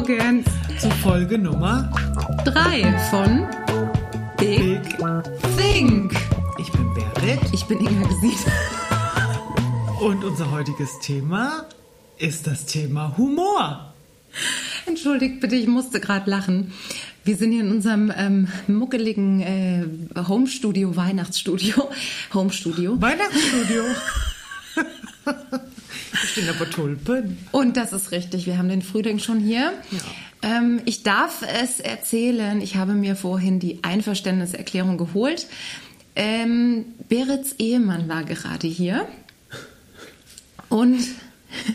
Morgen zu Folge Nummer 3 von Big, Big Think. Ich bin Berit. Ich bin Inga Gesied. Und unser heutiges Thema ist das Thema Humor. Entschuldigt bitte, ich musste gerade lachen. Wir sind hier in unserem ähm, muckeligen äh, Home-Studio, Weihnachtsstudio. Home-Studio. Weihnachtsstudio. Stehen aber Tulpen. Und das ist richtig. Wir haben den Frühling schon hier. Ja. Ähm, ich darf es erzählen. Ich habe mir vorhin die Einverständniserklärung geholt. Ähm, Berits Ehemann war gerade hier und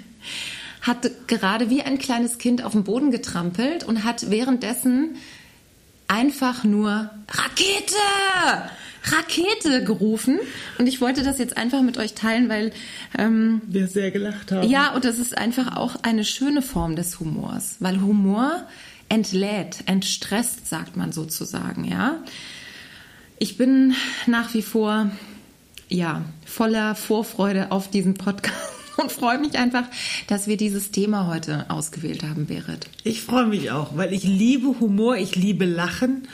hat gerade wie ein kleines Kind auf dem Boden getrampelt und hat währenddessen einfach nur Rakete! Rakete gerufen. Und ich wollte das jetzt einfach mit euch teilen, weil ähm, wir sehr gelacht haben. Ja, und das ist einfach auch eine schöne Form des Humors, weil Humor entlädt, entstresst, sagt man sozusagen, ja. Ich bin nach wie vor ja voller Vorfreude auf diesen Podcast und freue mich einfach, dass wir dieses Thema heute ausgewählt haben, Berit. Ich freue mich auch, weil ich liebe Humor, ich liebe Lachen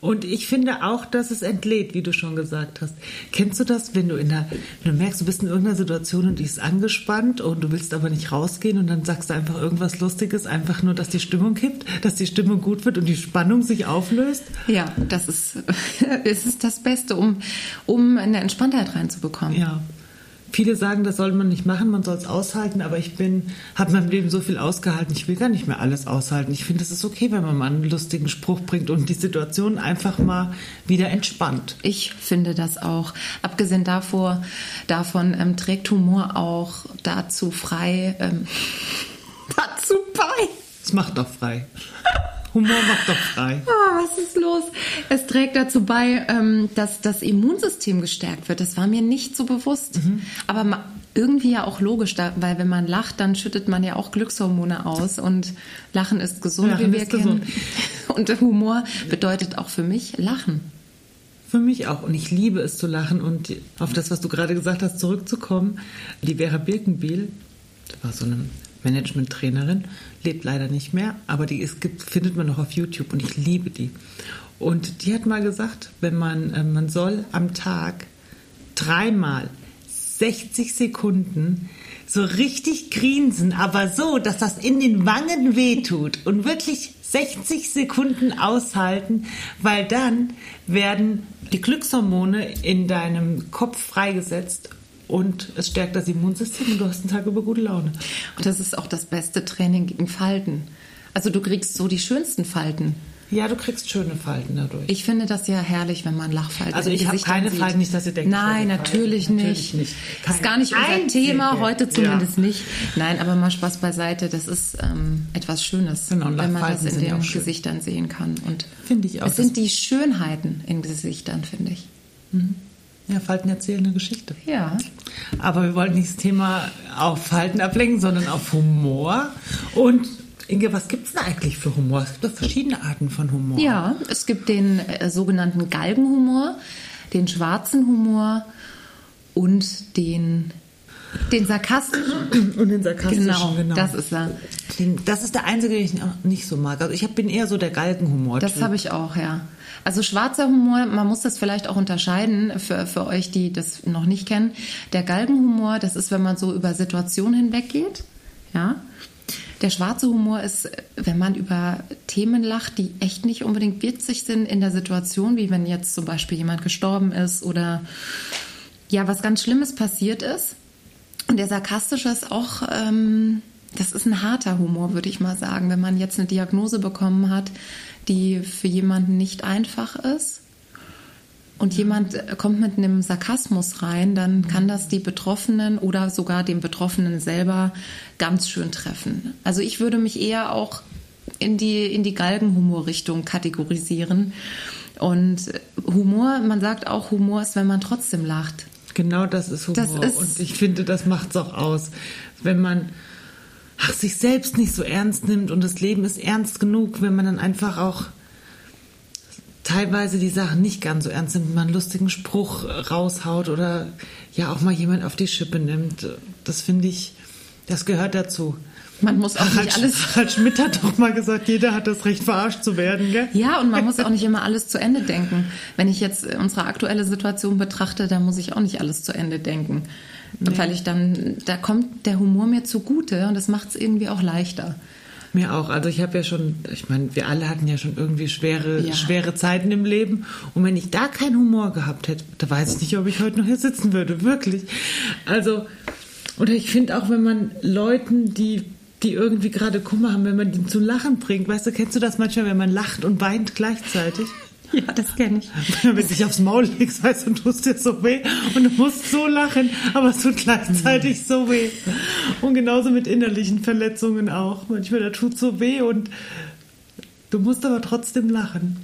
und ich finde auch, dass es entlädt, wie du schon gesagt hast. Kennst du das, wenn du in der, wenn du merkst, du bist in irgendeiner Situation und die ist angespannt und du willst aber nicht rausgehen und dann sagst du einfach irgendwas Lustiges, einfach nur, dass die Stimmung kippt, dass die Stimmung gut wird und die Spannung sich auflöst? Ja, das ist, es ist das Beste, um, um eine Entspanntheit reinzubekommen. Ja. Viele sagen, das soll man nicht machen, man soll es aushalten, aber ich bin, habe meinem Leben so viel ausgehalten, ich will gar nicht mehr alles aushalten. Ich finde, es ist okay, wenn man mal einen lustigen Spruch bringt und die Situation einfach mal wieder entspannt. Ich finde das auch. Abgesehen davor, davon ähm, trägt Humor auch dazu frei, ähm, dazu bei. Es macht doch frei. Humor macht doch frei. Ah, was ist los? Es trägt dazu bei, ähm, dass das Immunsystem gestärkt wird. Das war mir nicht so bewusst. Mhm. Aber irgendwie ja auch logisch, weil wenn man lacht, dann schüttet man ja auch Glückshormone aus und Lachen ist gesund, Lachen wie wir kennen. Gesund. Und Humor bedeutet auch für mich Lachen. Für mich auch. Und ich liebe es zu lachen. Und auf das, was du gerade gesagt hast, zurückzukommen. Die Vera Birkenbiel, das war so eine Management-Trainerin, lebt leider nicht mehr, aber die ist, findet man noch auf YouTube und ich liebe die. Und die hat mal gesagt, wenn man, äh, man soll am Tag dreimal 60 Sekunden so richtig grinsen, aber so, dass das in den Wangen wehtut und wirklich 60 Sekunden aushalten, weil dann werden die Glückshormone in deinem Kopf freigesetzt und es stärkt das Immunsystem und du hast einen Tag über gute Laune. Und das ist auch das beste Training gegen Falten. Also du kriegst so die schönsten Falten. Ja, du kriegst schöne Falten dadurch. Ich finde das ja herrlich, wenn man Lachfalten Also ich habe keine sieht. Falten, nicht, dass ihr denkt. Nein, natürlich nicht. natürlich nicht. Das ist gar nicht unser einzige. Thema, heute zumindest ja. nicht. Nein, aber mal Spaß beiseite, das ist ähm, etwas Schönes, genau, wenn man das in den Gesichtern sehen kann. Und finde ich auch. Es sind die Schönheiten in Gesichtern, finde ich. Mhm. Ja, Falten erzählen eine Geschichte. Ja. Aber wir wollten nicht das Thema auf Falten ablenken, sondern auf Humor. Und Inge, was gibt es denn eigentlich für Humor? Es gibt doch verschiedene Arten von Humor. Ja, es gibt den äh, sogenannten Galgenhumor, den schwarzen Humor und den den sarkastischen. Und den sarkastischen, genau. genau. Das ist er. das ist der einzige, den ich nicht so mag. Also ich bin eher so der Galgenhumor. Das habe ich auch, ja. Also schwarzer Humor, man muss das vielleicht auch unterscheiden für, für euch, die das noch nicht kennen. Der Galgenhumor, das ist, wenn man so über Situationen hinweggeht. Ja. Der schwarze Humor ist, wenn man über Themen lacht, die echt nicht unbedingt witzig sind in der Situation, wie wenn jetzt zum Beispiel jemand gestorben ist oder ja, was ganz Schlimmes passiert ist. Und der sarkastische ist auch, ähm, das ist ein harter Humor, würde ich mal sagen, wenn man jetzt eine Diagnose bekommen hat, die für jemanden nicht einfach ist und jemand kommt mit einem Sarkasmus rein, dann kann das die Betroffenen oder sogar den Betroffenen selber ganz schön treffen. Also ich würde mich eher auch in die, in die Galgenhumor-Richtung kategorisieren. Und Humor, man sagt auch, Humor ist, wenn man trotzdem lacht. Genau das ist Humor. Das ist und ich finde, das macht es auch aus. Wenn man ach, sich selbst nicht so ernst nimmt und das Leben ist ernst genug, wenn man dann einfach auch teilweise die Sachen nicht ganz so ernst nimmt, man einen lustigen Spruch raushaut oder ja auch mal jemand auf die Schippe nimmt. Das finde ich, das gehört dazu. Man muss auch nicht alles. Harald Schmidt hat doch mal gesagt, jeder hat das Recht, verarscht zu werden, gell? Ja, und man muss auch nicht immer alles zu Ende denken. Wenn ich jetzt unsere aktuelle Situation betrachte, da muss ich auch nicht alles zu Ende denken. Nee. Weil ich dann, da kommt der Humor mir zugute und das macht es irgendwie auch leichter. Mir auch. Also ich habe ja schon, ich meine, wir alle hatten ja schon irgendwie schwere, ja. schwere Zeiten im Leben. Und wenn ich da keinen Humor gehabt hätte, da weiß ich nicht, ob ich heute noch hier sitzen würde. Wirklich. Also, oder ich finde auch, wenn man Leuten, die die irgendwie gerade Kummer haben, wenn man die zu lachen bringt. Weißt du, kennst du das manchmal, wenn man lacht und weint gleichzeitig? Ja, das kenne ich. Wenn du dich aufs Maul legst, weißt du, tust dir so weh und du musst so lachen, aber es tut gleichzeitig so weh. Und genauso mit innerlichen Verletzungen auch. Manchmal, da tut so weh und Du musst aber trotzdem lachen.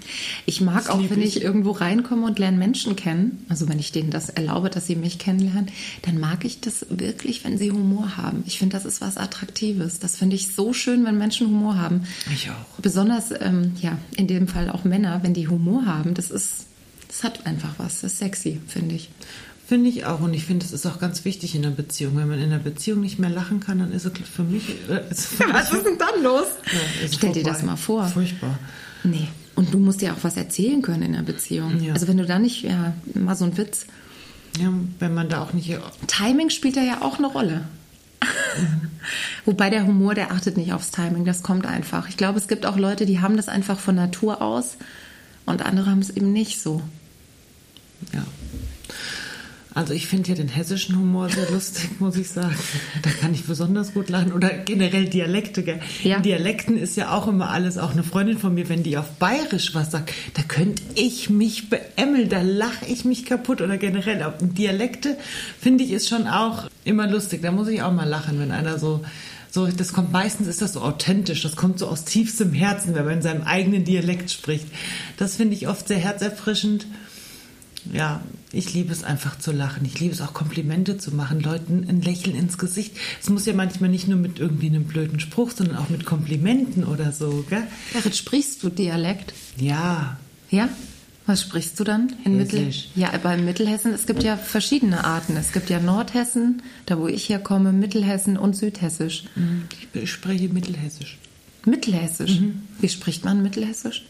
Ich mag das auch, wenn ich. ich irgendwo reinkomme und lerne Menschen kennen, also wenn ich denen das erlaube, dass sie mich kennenlernen, dann mag ich das wirklich, wenn sie Humor haben. Ich finde, das ist was Attraktives. Das finde ich so schön, wenn Menschen Humor haben. Ich auch. Besonders, ähm, ja, in dem Fall auch Männer, wenn die Humor haben, das ist, das hat einfach was. Das ist sexy, finde ich. Finde ich auch. Und ich finde, es ist auch ganz wichtig in einer Beziehung. Wenn man in einer Beziehung nicht mehr lachen kann, dann ist es für mich. Äh, ist für ja, was ist denn dann los? Ja, Stell vorbei. dir das mal vor. Furchtbar. Nee. Und du musst dir auch was erzählen können in einer Beziehung. Ja. Also wenn du da nicht, ja, mal so ein Witz. Ja, wenn man da auch nicht. Timing spielt da ja auch eine Rolle. Mhm. Wobei der Humor, der achtet nicht aufs Timing, das kommt einfach. Ich glaube, es gibt auch Leute, die haben das einfach von Natur aus und andere haben es eben nicht so. Ja. Also ich finde ja den hessischen Humor sehr lustig, muss ich sagen. Da kann ich besonders gut lachen. Oder generell Dialekte. Gell? Ja. In Dialekten ist ja auch immer alles, auch eine Freundin von mir, wenn die auf Bayerisch was sagt, da könnte ich mich beämmeln, da lache ich mich kaputt. Oder generell, auch Dialekte finde ich ist schon auch immer lustig. Da muss ich auch mal lachen, wenn einer so so, das kommt meistens ist das so authentisch, das kommt so aus tiefstem Herzen, wenn man in seinem eigenen Dialekt spricht. Das finde ich oft sehr herzerfrischend ja, ich liebe es einfach zu lachen. Ich liebe es auch Komplimente zu machen, Leuten ein Lächeln ins Gesicht. Es muss ja manchmal nicht nur mit irgendwie einem blöden Spruch, sondern auch mit Komplimenten oder so, gell? Berit, sprichst du Dialekt? Ja. Ja? Was sprichst du dann in Mittel? Ja, aber in Mittelhessen, es gibt ja verschiedene Arten. Es gibt ja Nordhessen, da wo ich herkomme, Mittelhessen und Südhessisch. Mhm. Ich spreche Mittelhessisch. Mittelhessisch? Mhm. Wie spricht man Mittelhessisch?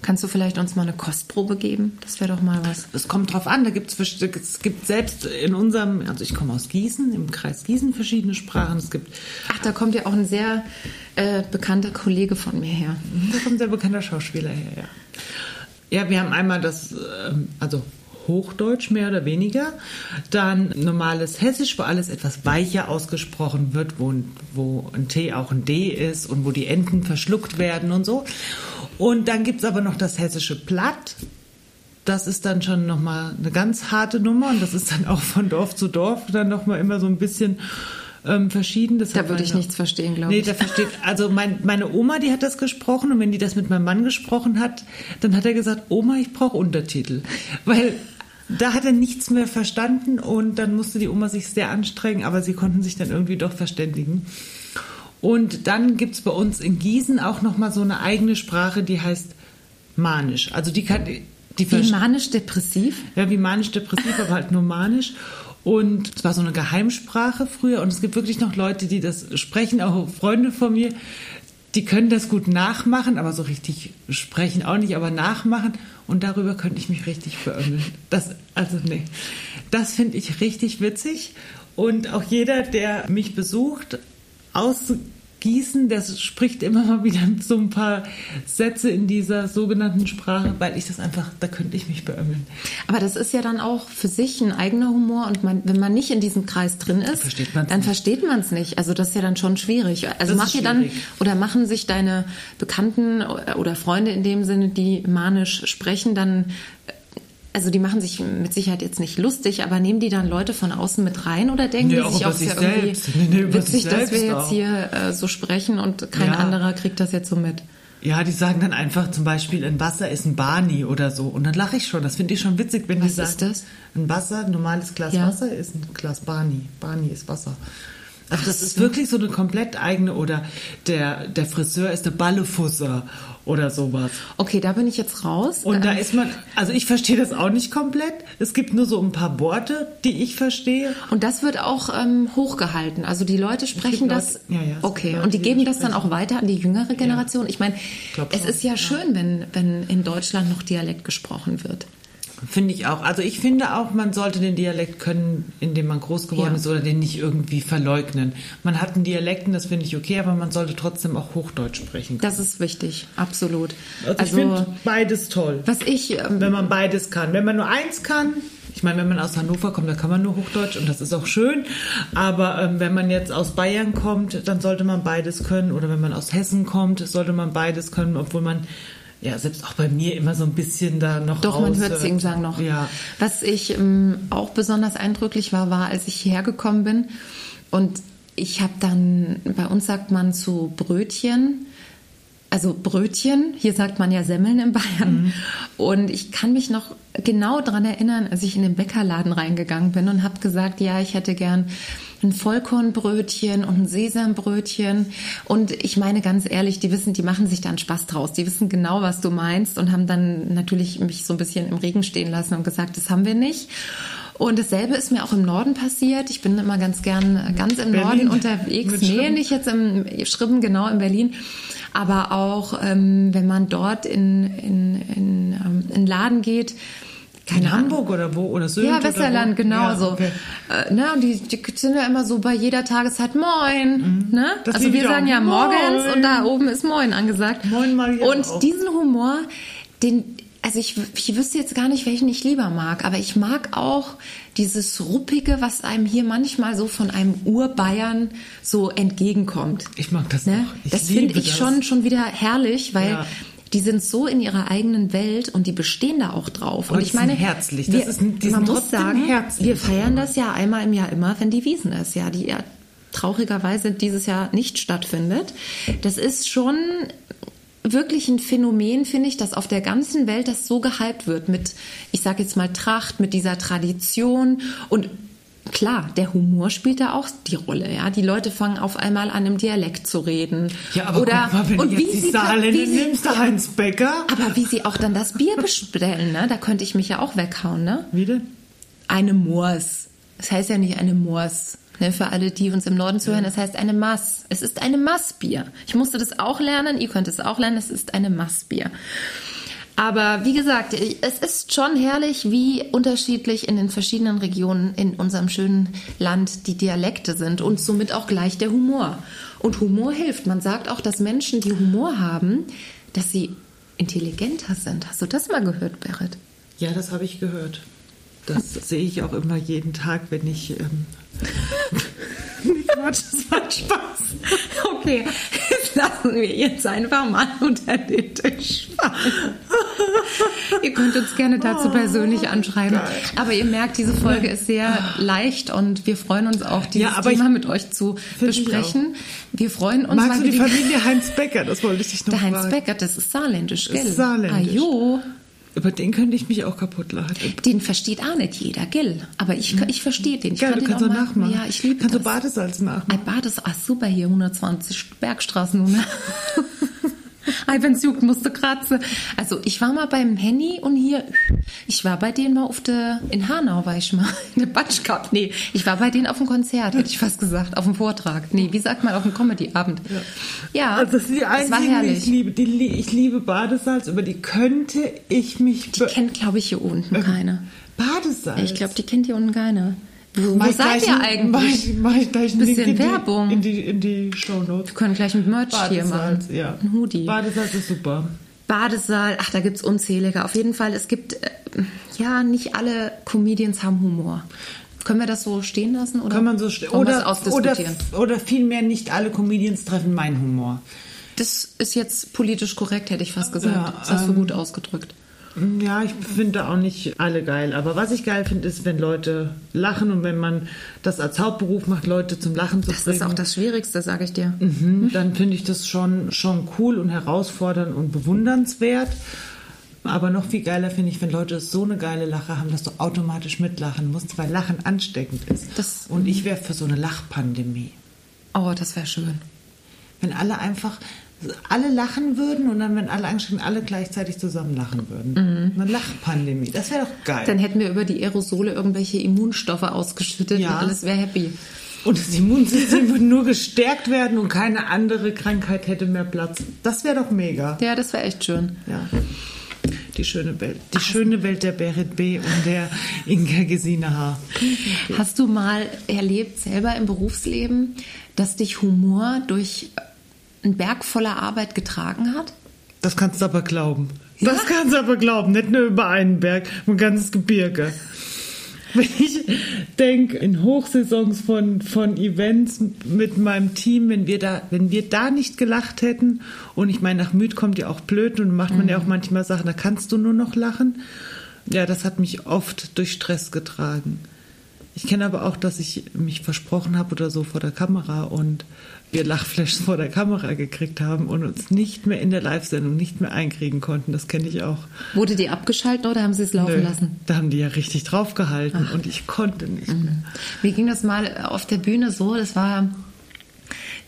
Kannst du vielleicht uns mal eine Kostprobe geben? Das wäre doch mal was. Es kommt drauf an. Da gibt's, es gibt selbst in unserem, also ich komme aus Gießen, im Kreis Gießen verschiedene Sprachen. Es gibt. Ach, da kommt ja auch ein sehr äh, bekannter Kollege von mir her. Da kommt ein sehr bekannter Schauspieler her, ja. Ja, wir haben einmal das, ähm, also Hochdeutsch mehr oder weniger. Dann normales Hessisch, wo alles etwas weicher ausgesprochen wird, wo, wo ein T auch ein D ist und wo die Enden verschluckt werden und so. Und dann gibt es aber noch das hessische Platt. Das ist dann schon nochmal eine ganz harte Nummer und das ist dann auch von Dorf zu Dorf dann nochmal immer so ein bisschen ähm, verschieden. Das da würde ich nichts verstehen, glaube nee, ich. Nee, da versteht, also mein, meine Oma, die hat das gesprochen und wenn die das mit meinem Mann gesprochen hat, dann hat er gesagt, Oma, ich brauche Untertitel. Weil da hat er nichts mehr verstanden und dann musste die Oma sich sehr anstrengen, aber sie konnten sich dann irgendwie doch verständigen. Und dann gibt es bei uns in Gießen auch nochmal so eine eigene Sprache, die heißt Manisch. Also die kann. Die wie manisch-depressiv? Ja, wie manisch-depressiv, aber halt nur manisch. Und es war so eine Geheimsprache früher. Und es gibt wirklich noch Leute, die das sprechen, auch Freunde von mir, die können das gut nachmachen, aber so richtig sprechen auch nicht, aber nachmachen. Und darüber könnte ich mich richtig beömmeln. Das, also nee, das finde ich richtig witzig. Und auch jeder, der mich besucht, ausgießen, das spricht immer mal wieder so ein paar Sätze in dieser sogenannten Sprache, weil ich das einfach, da könnte ich mich beömmeln. Aber das ist ja dann auch für sich ein eigener Humor und man, wenn man nicht in diesem Kreis drin ist, versteht dann nicht. versteht man es nicht. Also das ist ja dann schon schwierig. Also mach ihr dann oder machen sich deine Bekannten oder Freunde in dem Sinne, die manisch sprechen, dann also die machen sich mit Sicherheit jetzt nicht lustig, aber nehmen die dann Leute von außen mit rein oder denken nee, die sich auch, auch ja irgendwie nee, witzig, dass wir jetzt auch. hier äh, so sprechen und kein ja. anderer kriegt das jetzt so mit? Ja, die sagen dann einfach zum Beispiel, ein Wasser ist ein Barney oder so. Und dann lache ich schon. Das finde ich schon witzig, wenn Was die sagen. Was ist das? Ein Wasser, ein normales Glas ja. Wasser ist ein Glas Barney. Barney ist Wasser. Also das ist wirklich so eine komplett eigene oder der, der Friseur ist der Ballefusser oder sowas. Okay, da bin ich jetzt raus. Und da Ähm, ist man, also ich verstehe das auch nicht komplett. Es gibt nur so ein paar Worte, die ich verstehe. Und das wird auch ähm, hochgehalten. Also die Leute sprechen Leute- das. ja, ja, gibt okay. Leute, und die die geben das das dann auch weiter an die jüngere Generation. Ich meine, es schon, ist ja, schön, wenn, wenn in Deutschland noch Dialekt gesprochen wird. Finde ich auch. Also ich finde auch, man sollte den Dialekt können, in dem man groß geworden Ja. ist oder den nicht irgendwie verleugnen. Man hat einen Dialekten, das finde ich okay, aber man sollte trotzdem auch Hochdeutsch sprechen. Das ist wichtig, absolut. Also, ich finde beides toll. was ich ähm, Wenn man beides kann. Wenn man nur eins kann, ich meine, wenn man aus Hannover kommt, dann kann man nur Hochdeutsch und das ist auch schön. Aber ähm, wenn man jetzt aus Bayern kommt, dann sollte man beides können. Oder wenn man aus Hessen kommt, sollte man beides können, obwohl man ja selbst auch bei mir immer so ein bisschen da noch Doch, man hört raushört. Sing Sang noch. Ja. Was ich ähm, auch besonders eindrücklich war, war, als ich hierher gekommen bin und ich habe dann, bei uns sagt man zu Brötchen, also Brötchen, hier sagt man ja Semmeln in Bayern. Und ich kann mich noch genau daran erinnern, als ich in den Bäckerladen reingegangen bin und habe gesagt, ja, ich hätte gern ein Vollkornbrötchen und ein Sesambrötchen. Und ich meine ganz ehrlich, die wissen, die machen sich da einen Spaß draus. Die wissen genau, was du meinst und haben dann natürlich mich so ein bisschen im Regen stehen lassen und gesagt, das haben wir nicht. Und dasselbe ist mir auch im Norden passiert. Ich bin immer ganz gern ganz im Berlin. Norden unterwegs. Nee, nicht jetzt im Schribben, genau in Berlin. Aber auch, ähm, wenn man dort in, in, in, ähm, in Laden geht, keine In. Hamburg oder wo? Oder Sylt Ja, Westerland, genau Ja, so. okay. Äh, ne, und die, die sind ja immer so bei jeder Tageszeit Moin. Ne? Mhm. Das Also wir sagen ja morgens Moin. und da oben ist Moin angesagt. Moin mag ich Und auch. diesen Humor, den, also ich, ich wüsste jetzt gar nicht, welchen ich lieber mag, aber ich mag auch dieses Ruppige, was einem hier manchmal so von einem Urbayern so entgegenkommt. Ich mag das Ne? auch. Ich das finde ich das. schon, schon wieder herrlich, weil Ja. Die sind so in ihrer eigenen Welt und die bestehen da auch drauf. Und Und ich meine, herzlich. Das wir, ist die man muss sagen, herzlich. wir feiern das ja einmal im Jahr immer, wenn die Wiesen ist, ja, die ja traurigerweise dieses Jahr nicht stattfindet. Das ist schon wirklich ein Phänomen, finde ich, dass auf der ganzen Welt das so gehypt wird mit, ich sage jetzt mal Tracht, mit dieser Tradition und Klar, der Humor spielt da auch die Rolle. Ja, die Leute fangen auf einmal an, im Dialekt zu reden. Ja, aber Oder mal, wenn und du wie jetzt die sie- Saarländer nimmst, der Heinz Becker. aber wie sie auch dann das Bier bestellen, ne? Da könnte ich mich ja auch weghauen, ne? Wie denn? Eine Moors. Das heißt ja nicht eine Moors. Ne, für alle, die uns im Norden zuhören, das heißt eine Mass. Es ist eine Massbier. Ich musste das auch lernen, ihr könnt es auch lernen, es ist eine Massbier. Aber wie gesagt, es ist schon herrlich, wie unterschiedlich in den verschiedenen Regionen in unserem schönen Land die Dialekte sind und somit auch gleich der Humor. Und Humor hilft. Man sagt auch, dass Menschen, die Humor haben, dass sie intelligenter sind. Hast du das mal gehört, Berit? Ja, das habe ich gehört. Das sehe ich auch immer jeden Tag, wenn ich. Ähm Quatsch, das war Spaß. Okay, das lassen wir jetzt einfach mal unter den Tisch fallen. ihr könnt uns gerne dazu persönlich anschreiben. geil. Aber ihr merkt, diese Folge ist sehr leicht und wir freuen uns auch, dieses Ja, Thema mit euch zu besprechen. Wir freuen uns, Magst du die Familie Heinz Becker? Das wollte ich dich noch Der Heinz fragen. Becker, das ist saarländisch, gell? Ist saarländisch. Ah, jo. Über den könnte ich mich auch kaputt lachen. Den versteht auch nicht jeder, gell? Aber ich, ich verstehe den. Ich Geil, kann du kannst auch du nachmachen. Ja, ich liebe Kannst du das. Badesalz nachmachen? Ein Bad ist ah, super hier, 120 Bergstraßennummer. Ei, wenn's juckt, musste kratzen. Also ich war mal beim Henny und hier, ich war bei denen mal auf der, in Hanau war ich mal, in der Batsch Cup. Nee, ich war bei denen auf dem Konzert, hätte ich fast gesagt, auf dem Vortrag. Nee, wie sagt man, auf dem Comedy-Abend. Ja, Also das sind die einzigen, die ich herrlich. liebe. Die, ich liebe Badesalz, über die könnte ich mich... Die kennt, glaube ich, hier unten keiner. Badesalz? Ich glaube, die kennt hier unten keiner. Wo, seid ihr ein- Mach eigentlich? ich, mach ich gleich einen Bisschen in Werbung. Die, in die, in die Shownotes. Wir können gleich mit Merch hier machen. Badesalz, ja. Ein Hoodie. Badesalz ist super. Badesaal, ach, da gibt's unzählige. Auf jeden Fall, es gibt, äh, ja, nicht alle Comedians haben Humor. Können wir das so stehen lassen? Oder Kann man so ste- wollen wir es oder, oder, ausdiskutieren? oder vielmehr nicht alle Comedians treffen meinen Humor. Das ist jetzt politisch korrekt, hätte ich fast gesagt. Ja, das hast du ähm, gut ausgedrückt. Ja, ich finde auch nicht alle geil. Aber was ich geil finde, ist, wenn Leute lachen und wenn man das als Hauptberuf macht, Leute zum Lachen zu Das bringen. ist auch das Schwierigste, sage ich dir. Mhm, dann finde ich das schon, schon cool und herausfordernd und bewundernswert. Aber noch viel geiler finde ich, wenn Leute so eine geile Lache haben, dass du automatisch mitlachen musst, weil Lachen ansteckend ist. Das- und ich wäre für so eine Lachpandemie. Oh, das wäre schön. Wenn alle einfach, alle lachen würden und dann, wenn alle angestrengt, alle gleichzeitig zusammen lachen würden. Eine Lachpandemie, das wäre doch geil. Dann hätten wir über die Aerosole irgendwelche Immunstoffe ausgeschüttet Ja. und alles wäre happy. und das Immunsystem würde nur gestärkt werden und keine andere Krankheit hätte mehr Platz. Das wäre doch mega. Ja, das wäre echt schön. Ja. Die schöne Welt. Die schöne Welt der Berit B. und der Inga Gesine H. Hast du mal erlebt, selber im Berufsleben, dass dich Humor durch einen Berg voller Arbeit getragen hat? Das kannst du aber glauben. Das kannst du aber glauben. Nicht nur über einen Berg, ein ganzes Gebirge. Wenn ich denke, in Hochsaisons von, von Events mit meinem Team, wenn wir da, wenn wir da nicht gelacht hätten, und ich meine, nach müd kommt ja auch blöd und macht man ja auch manchmal Sachen, da kannst du nur noch lachen. Ja, das hat mich oft durch Stress getragen. Ich kenne aber auch, dass ich mich versprochen habe oder so vor der Kamera und wir Lachflashes vor der Kamera gekriegt haben und uns nicht mehr in der Live-Sendung nicht mehr einkriegen konnten. Das kenne ich auch. Wurde die abgeschaltet oder haben sie es laufen Nö, lassen? Da haben die ja richtig draufgehalten und ich konnte nicht mehr. Mir ging das mal auf der Bühne so, das war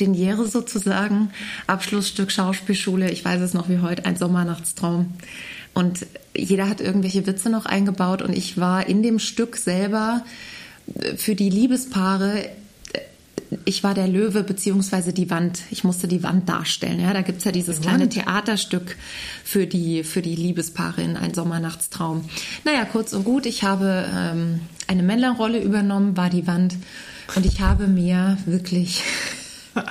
den Jahre sozusagen, Abschlussstück Schauspielschule, ich weiß es noch wie heute, ein Sommernachtstraum. Und jeder hat irgendwelche Witze noch eingebaut und ich war in dem Stück selber für die Liebespaare ich war der Löwe beziehungsweise die Wand. Ich musste die Wand darstellen. Ja, da gibt's ja dieses kleine Theaterstück für die, für die Liebespaare in Ein Sommernachtstraum. Naja, kurz und gut, ich habe ähm, eine Männerrolle übernommen, war die Wand. Und ich habe mir wirklich.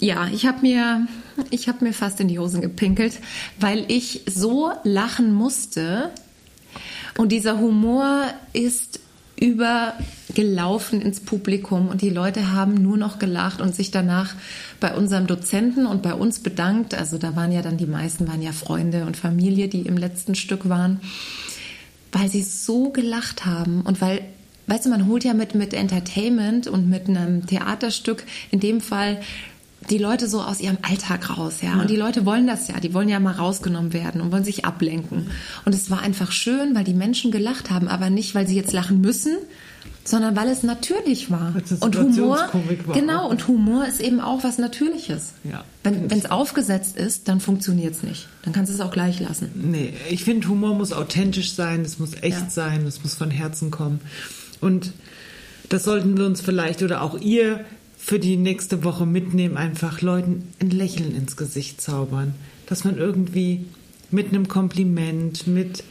Ja, ich habe mir, ich habe mir fast in die Hosen gepinkelt, weil ich so lachen musste. Und dieser Humor ist übergelaufen ins Publikum und die Leute haben nur noch gelacht und sich danach bei unserem Dozenten und bei uns bedankt. Also da waren ja dann die meisten waren ja Freunde und Familie, die im letzten Stück waren, weil sie so gelacht haben und weil weißt du, man holt ja mit mit Entertainment und mit einem Theaterstück in dem Fall die Leute so aus ihrem Alltag raus, ja. Und die Leute wollen das ja, die wollen ja mal rausgenommen werden und wollen sich ablenken. Und es war einfach schön, weil die Menschen gelacht haben, aber nicht, weil sie jetzt lachen müssen, sondern weil es natürlich war. Und Humor, war. genau, und Humor ist eben auch was Natürliches. Ja. Wenn es aufgesetzt ist, dann funktioniert es nicht. Dann kannst du es auch gleich lassen. Nee, ich finde, Humor muss authentisch sein, es muss echt Ja. sein, es muss von Herzen kommen. Und das sollten wir uns vielleicht oder auch ihr für die nächste Woche mitnehmen, einfach Leuten ein Lächeln ins Gesicht zaubern. Dass man irgendwie mit einem Kompliment, mit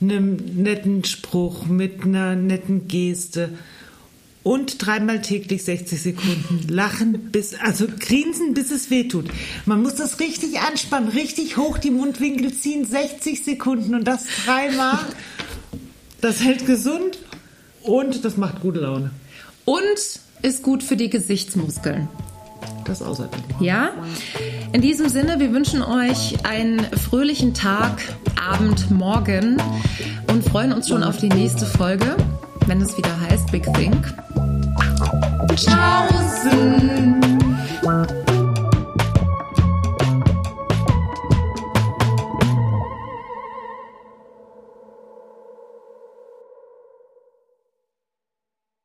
einem netten Spruch, mit einer netten Geste und dreimal täglich 60 Sekunden lachen bis, also grinsen, bis es weh tut. Man muss das richtig anspannen, richtig hoch die Mundwinkel ziehen, 60 Sekunden und das dreimal. Das hält gesund und das macht gute Laune. Und ist gut für die Gesichtsmuskeln. Das außerdem. Ja? In diesem Sinne, wir wünschen euch einen fröhlichen Tag, Abend, Morgen und freuen uns schon auf die nächste Folge, wenn es wieder heißt Big Think. Tschaußen!